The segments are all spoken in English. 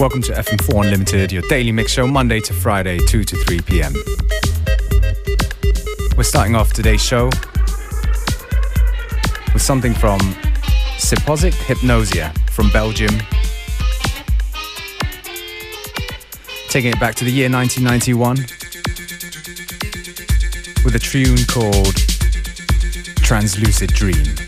Welcome to FM4 Unlimited, your daily mix show, Monday to Friday, 2 to 3 p.m. We're starting off today's show with something from Siposic Hypnosia from Belgium. Taking it back to the year 1991 with a tune called Translucid Dream.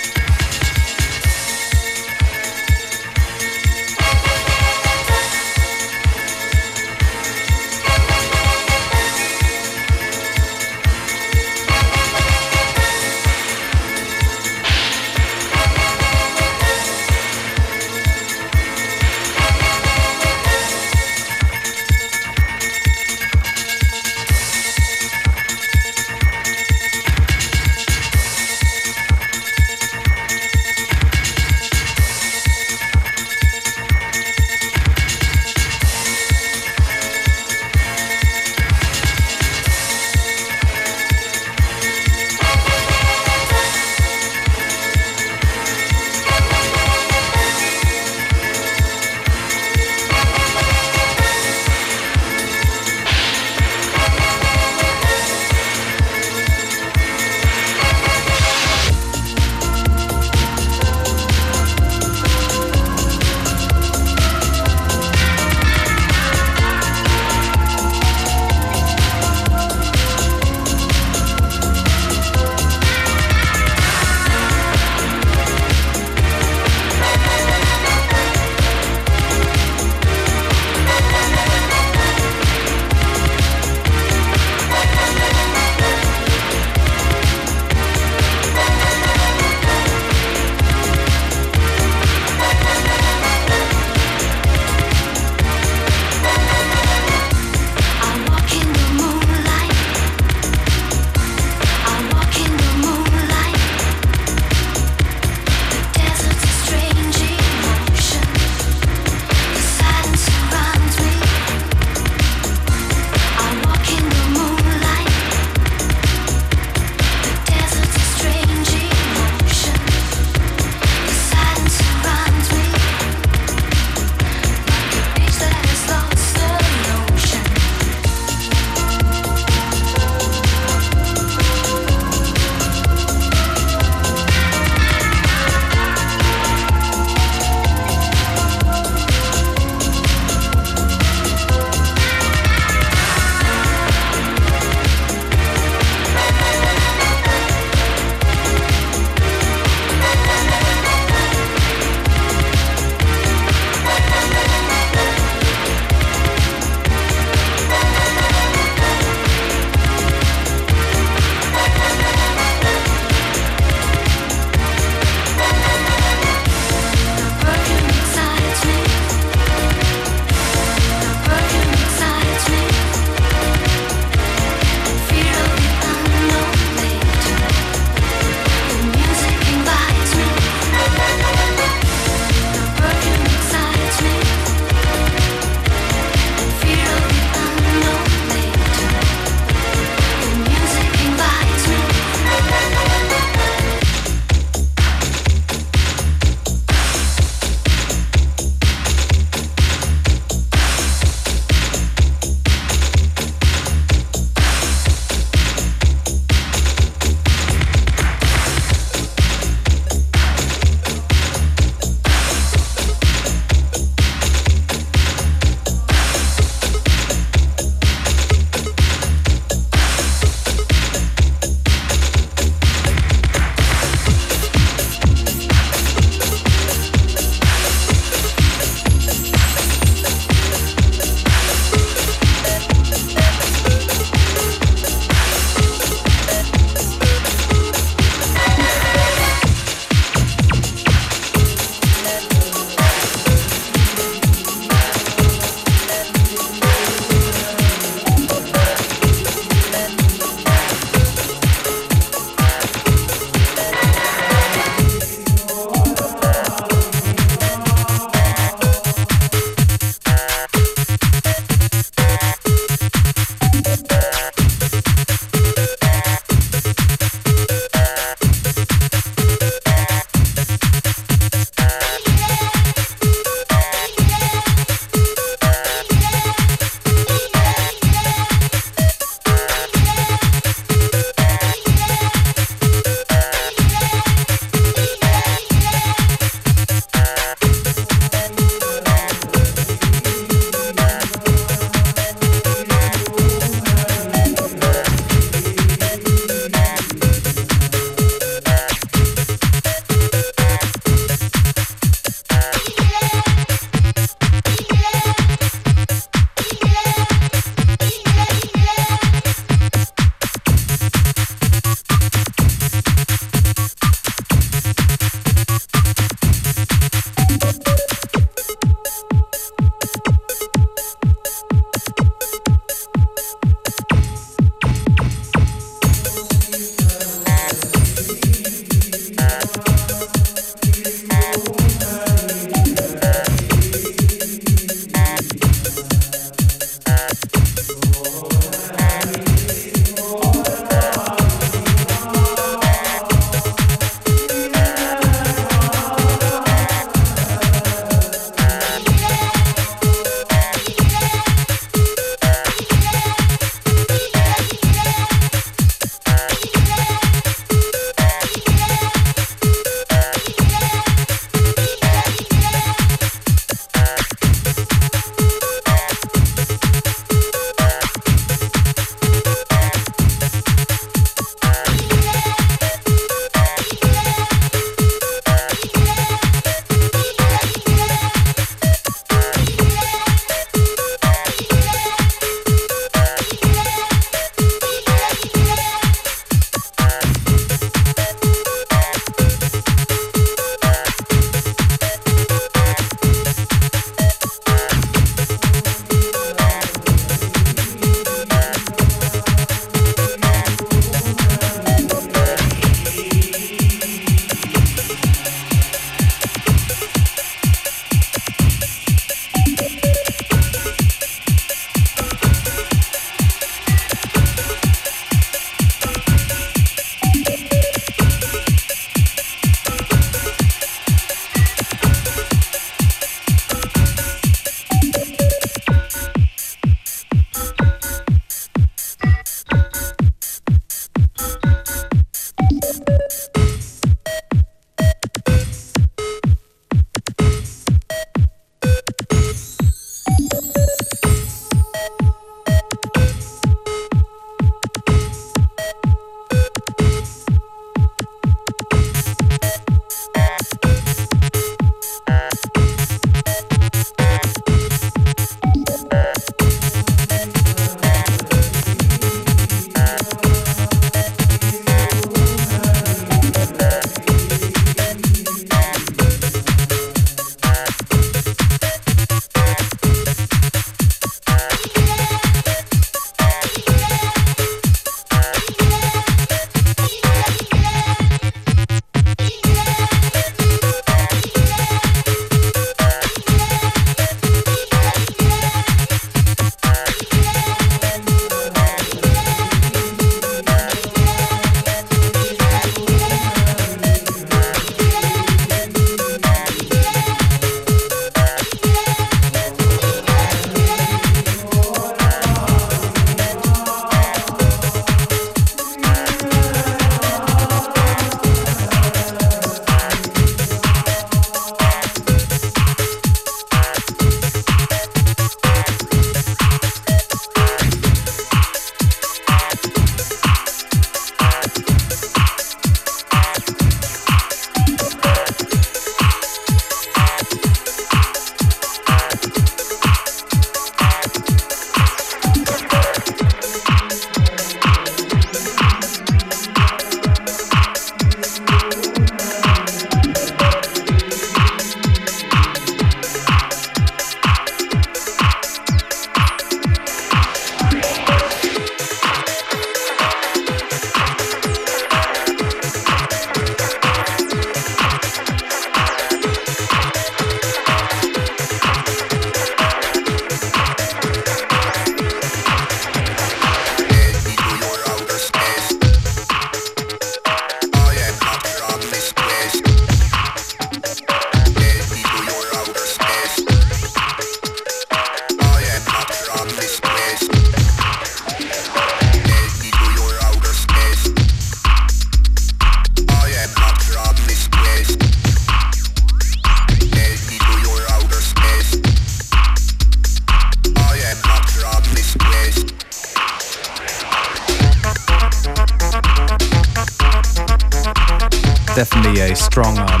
Strong um,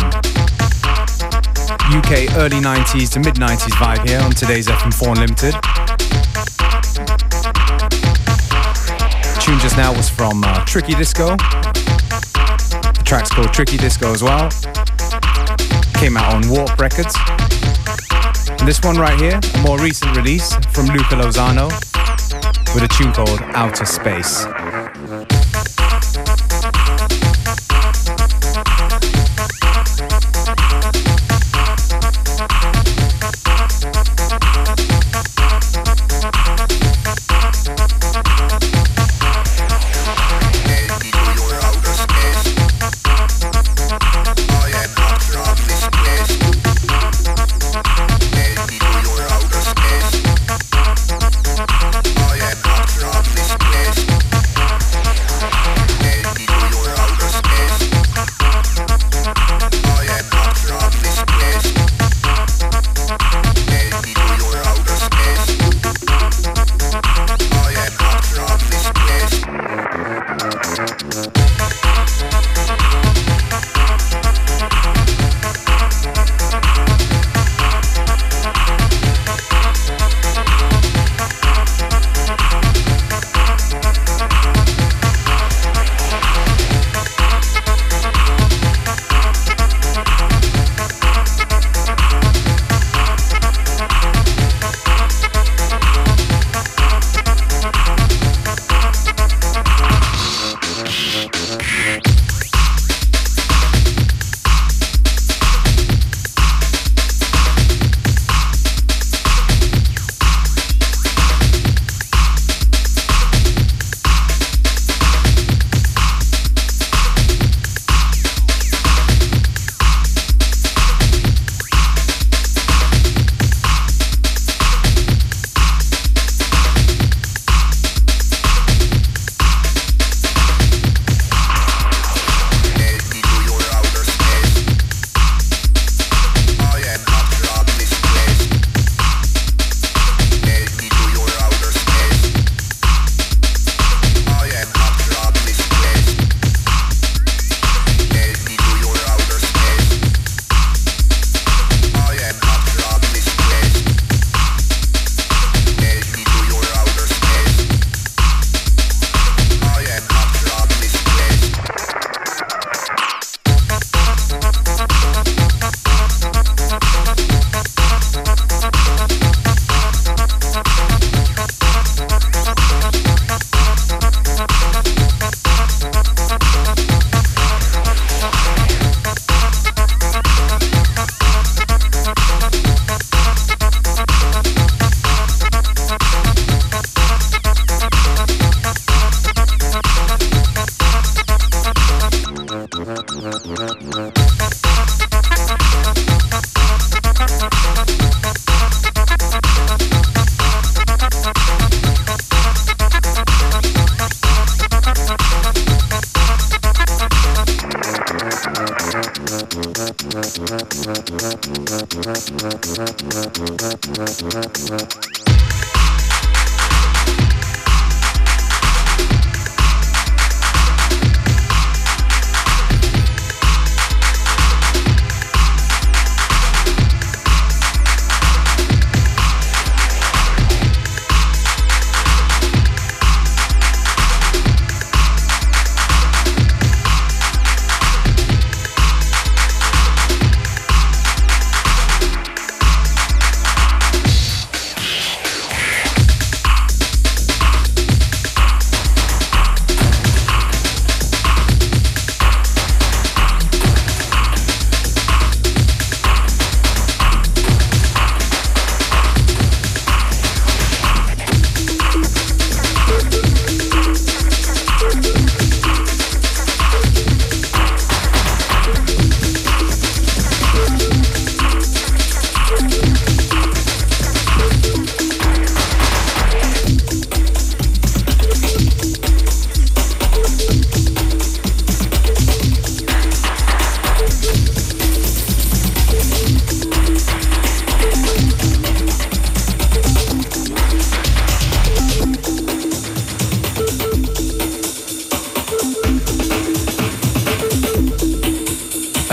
UK early 90s to mid 90s vibe here on today's FM4 Unlimited. tune just now was from uh, Tricky Disco. The track's called Tricky Disco as well. Came out on Warp Records. And this one right here, a more recent release from Luca Lozano with a tune called Outer Space.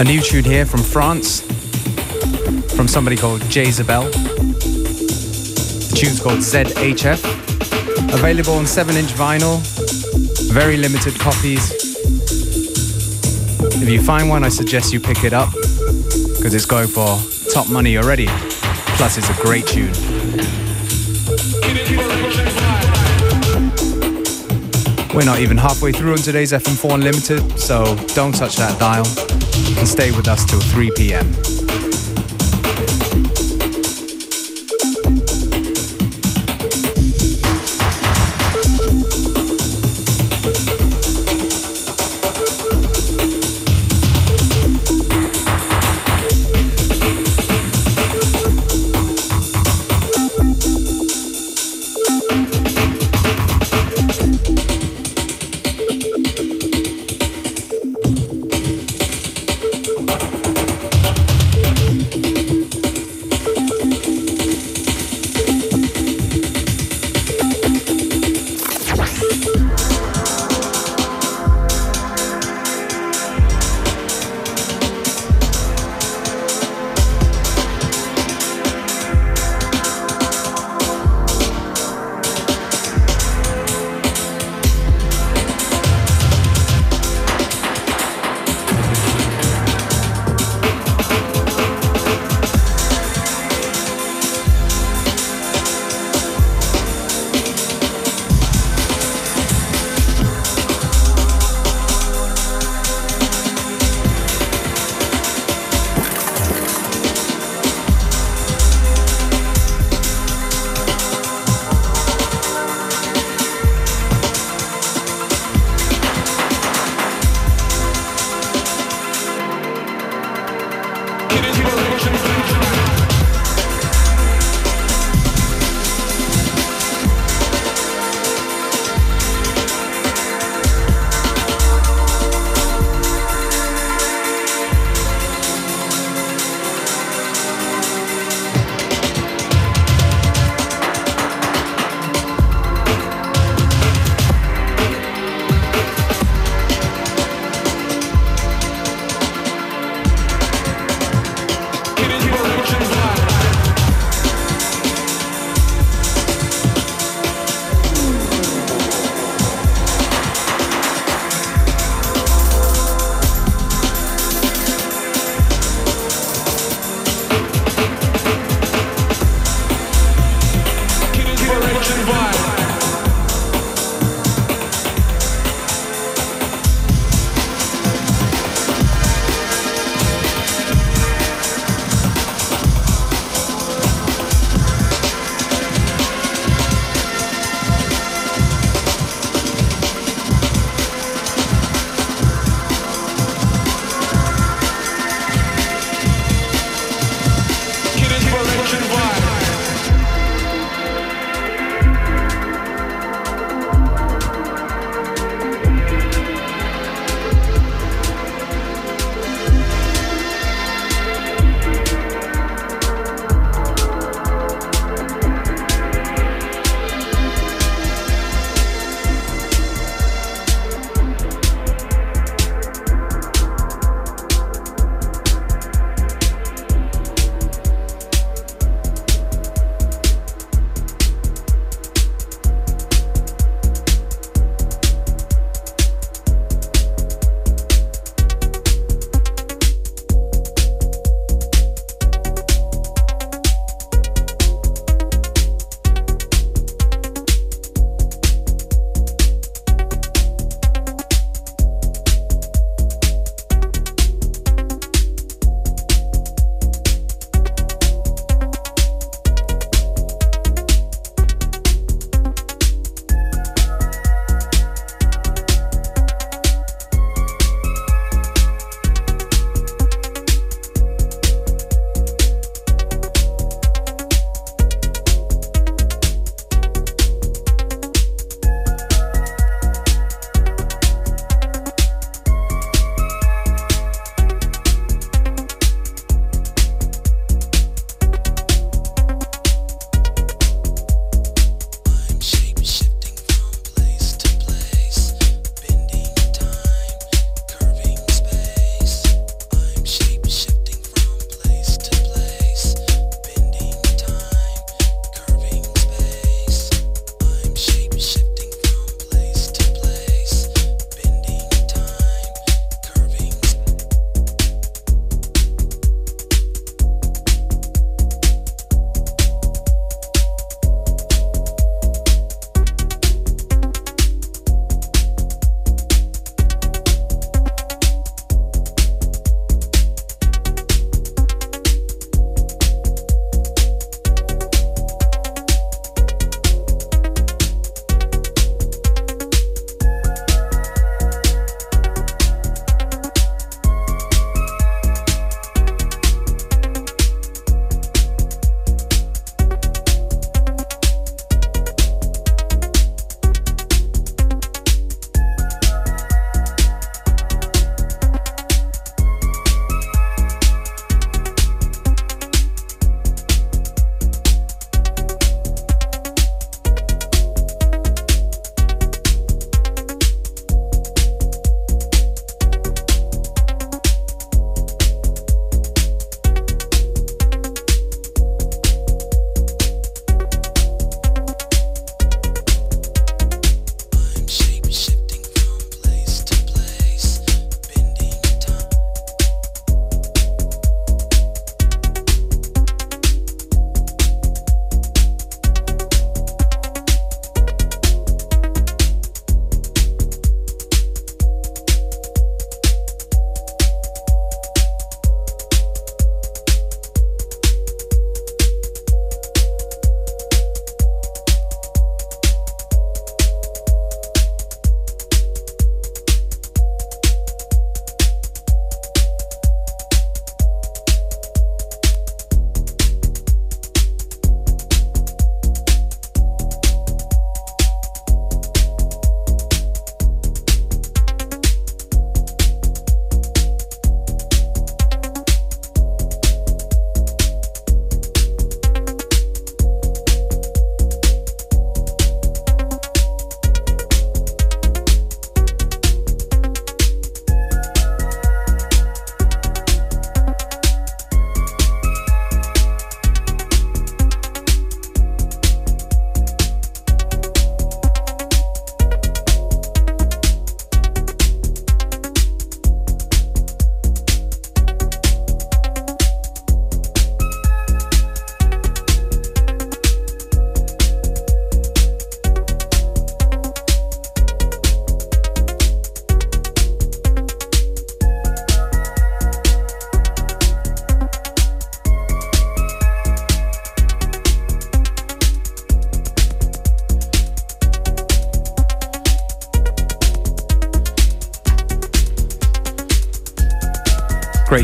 New tune here from France from somebody called Jezebel. The tune's called ZHF. Available on 7 inch vinyl, very limited copies. If you find one, I suggest you pick it up because it's going for top money already. Plus, it's a great tune. We're not even halfway through on today's FM4 Unlimited, so don't touch that dial and stay with us till 3 p.m.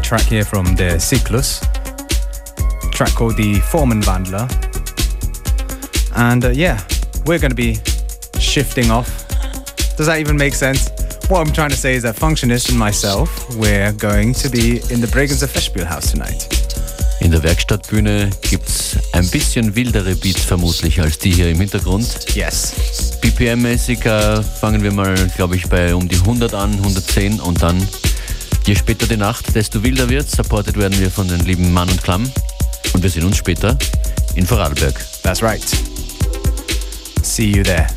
track here from the Cyclus. Track called the Foreman Vandler. And uh, yeah, we're going to be shifting off. Does that even make sense? What I'm trying to say is that Functionist and myself, we're going to be in the Bregenzer Festspielhaus tonight. In der Werkstattbühne gibt's ein bisschen wildere Beats vermutlich als die hier im Hintergrund. Yes. BPM-mäßig äh, fangen wir mal, glaube ich, bei um die 100 an, 110 und dann, je später die Nacht, desto wilder wird. Supported werden wir von den lieben Mann und Klamm und wir sehen uns später in Vorarlberg. That's right. See you there.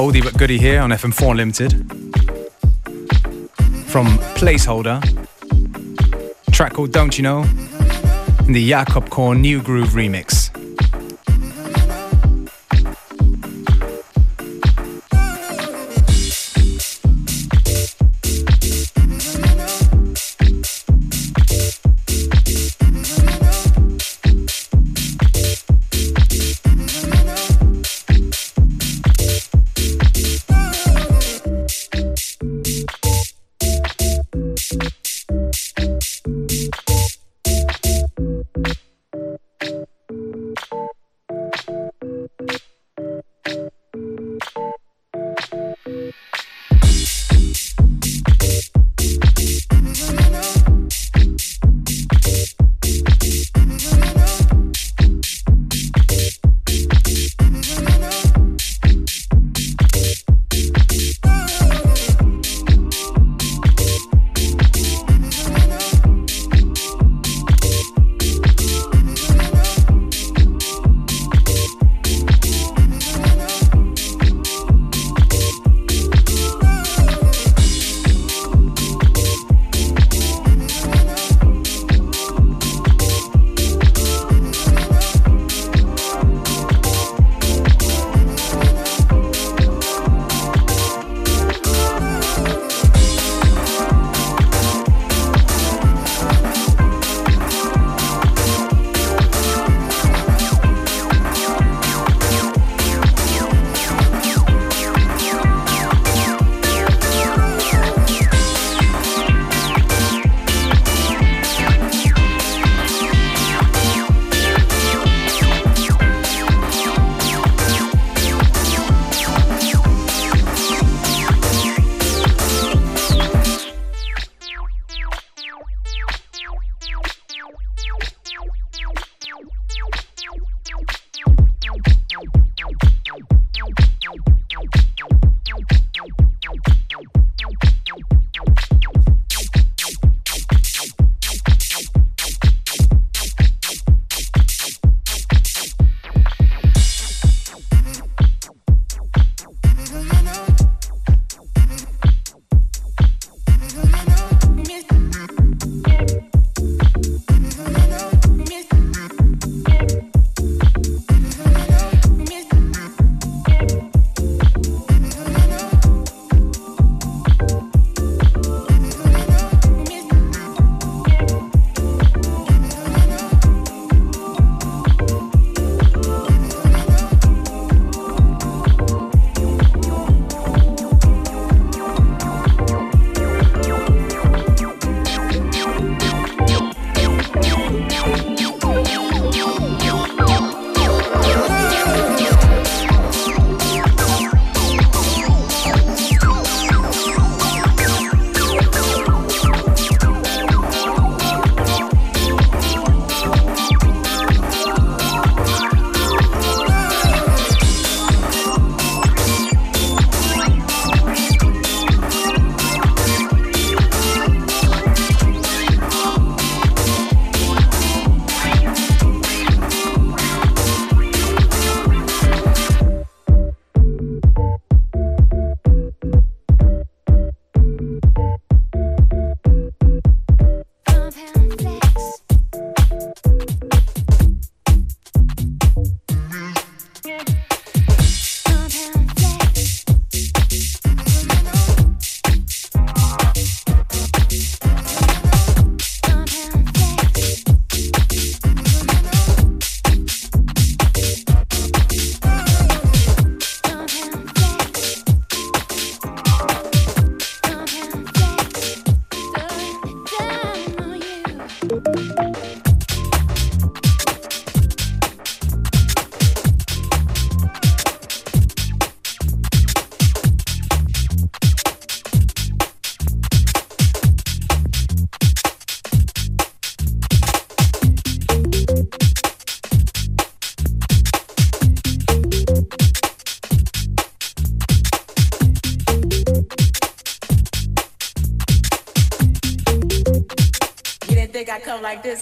Oldie but goodie here on FM4 Limited. From Placeholder. track called Don't You Know? In the Jakob Korn New Groove remix.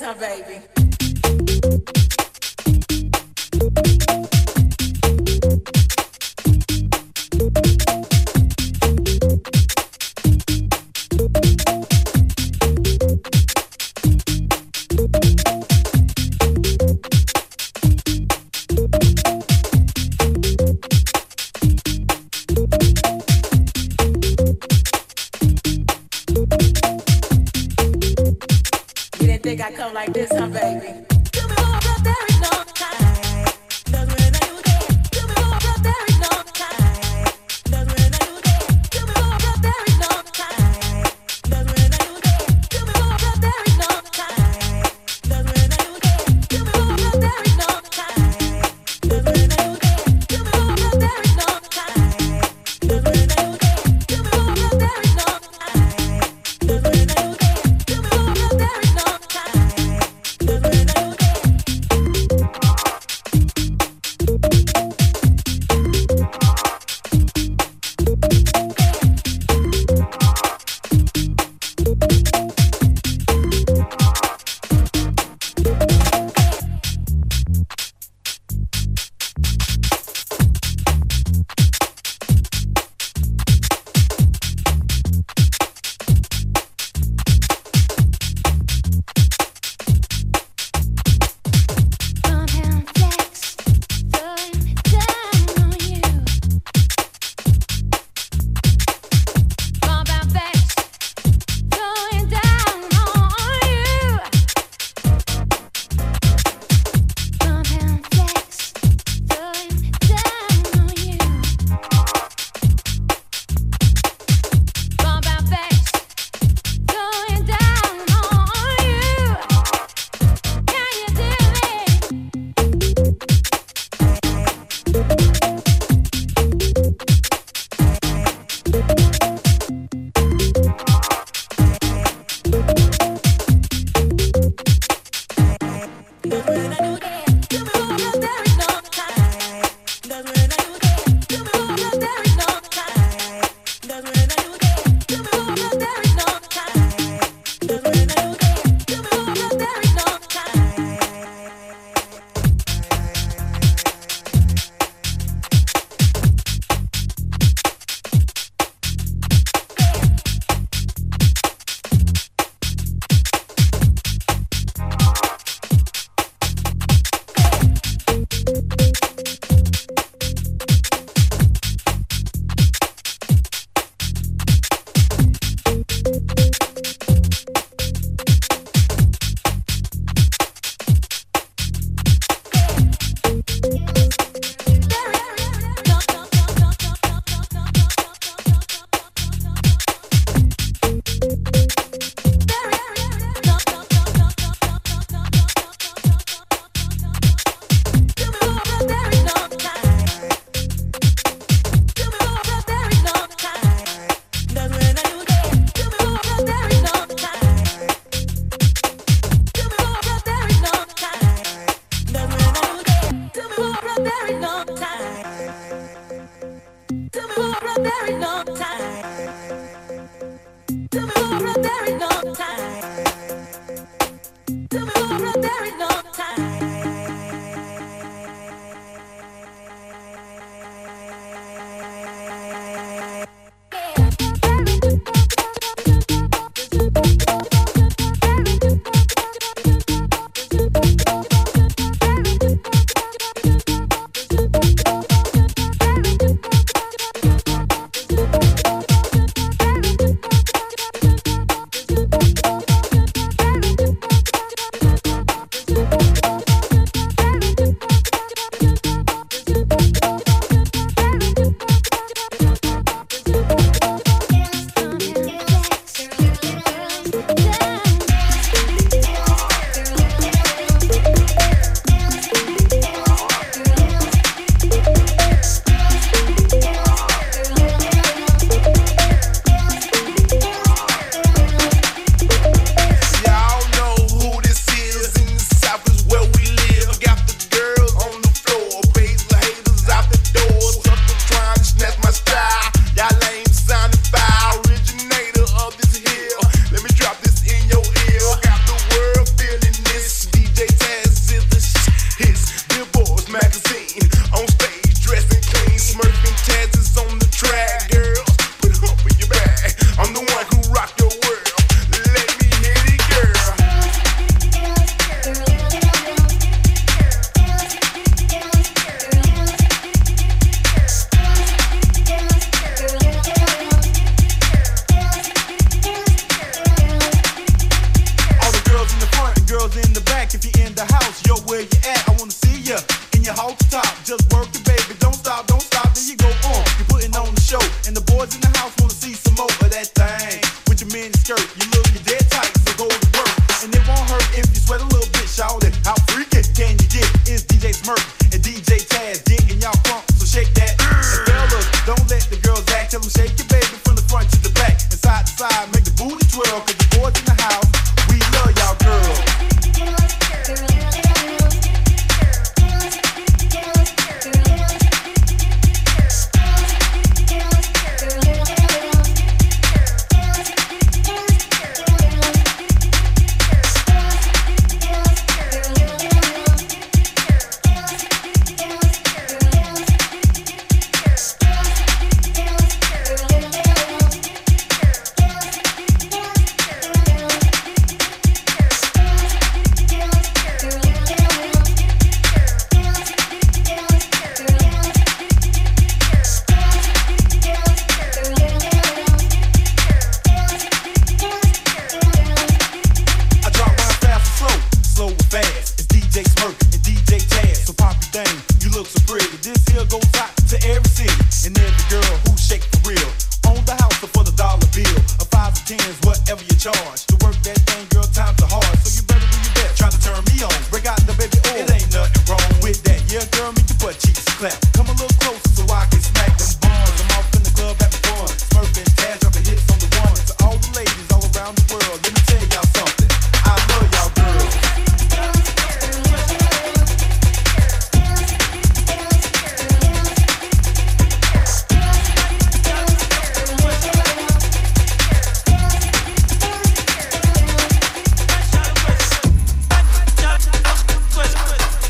Like this,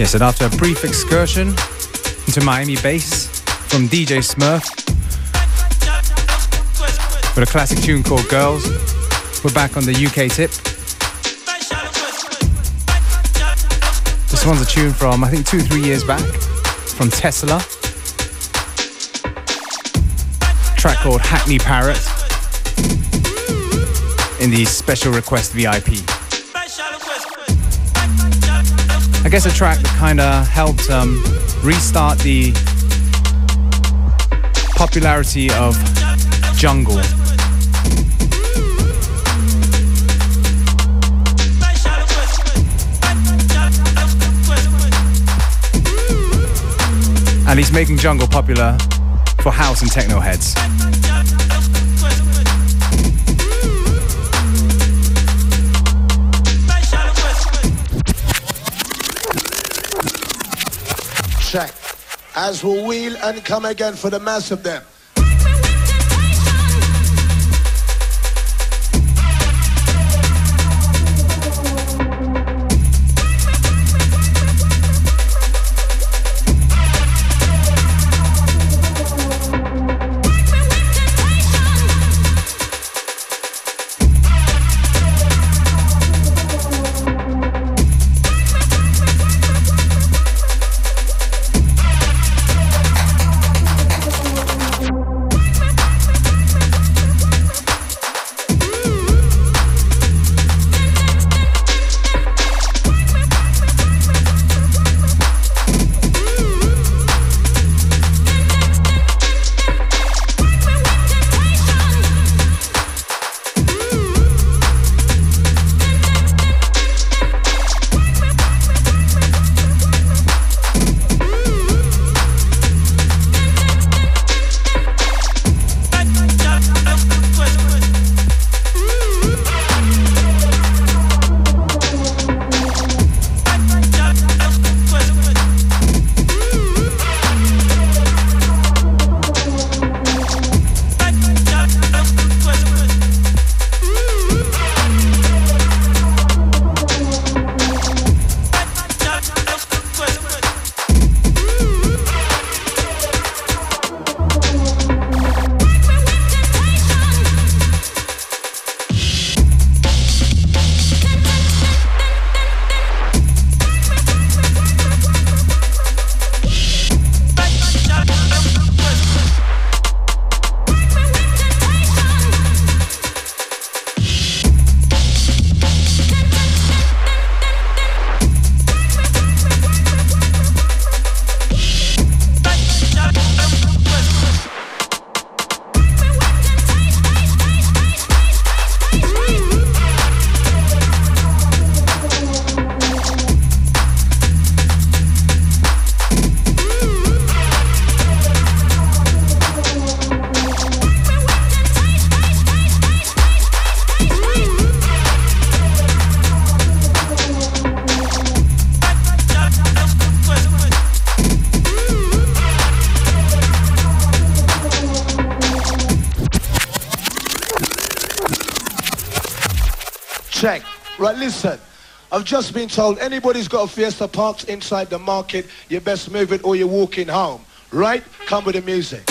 Yes, and after a brief excursion into Miami bass from DJ Smurf with a classic tune called Girls, we're back on the UK tip. This one's a tune from, I think, two, three years back from Tessela. track called Hackney Parrot in the special request VIP. I guess a track that kind of helped um, restart the popularity of jungle. And he's making jungle popular for house and techno heads. As we wheel and come again for the mass of them. Listen. I've just been told anybody's got a Fiesta parked inside the market, you best move it or you're walking home. Right? Come with the music.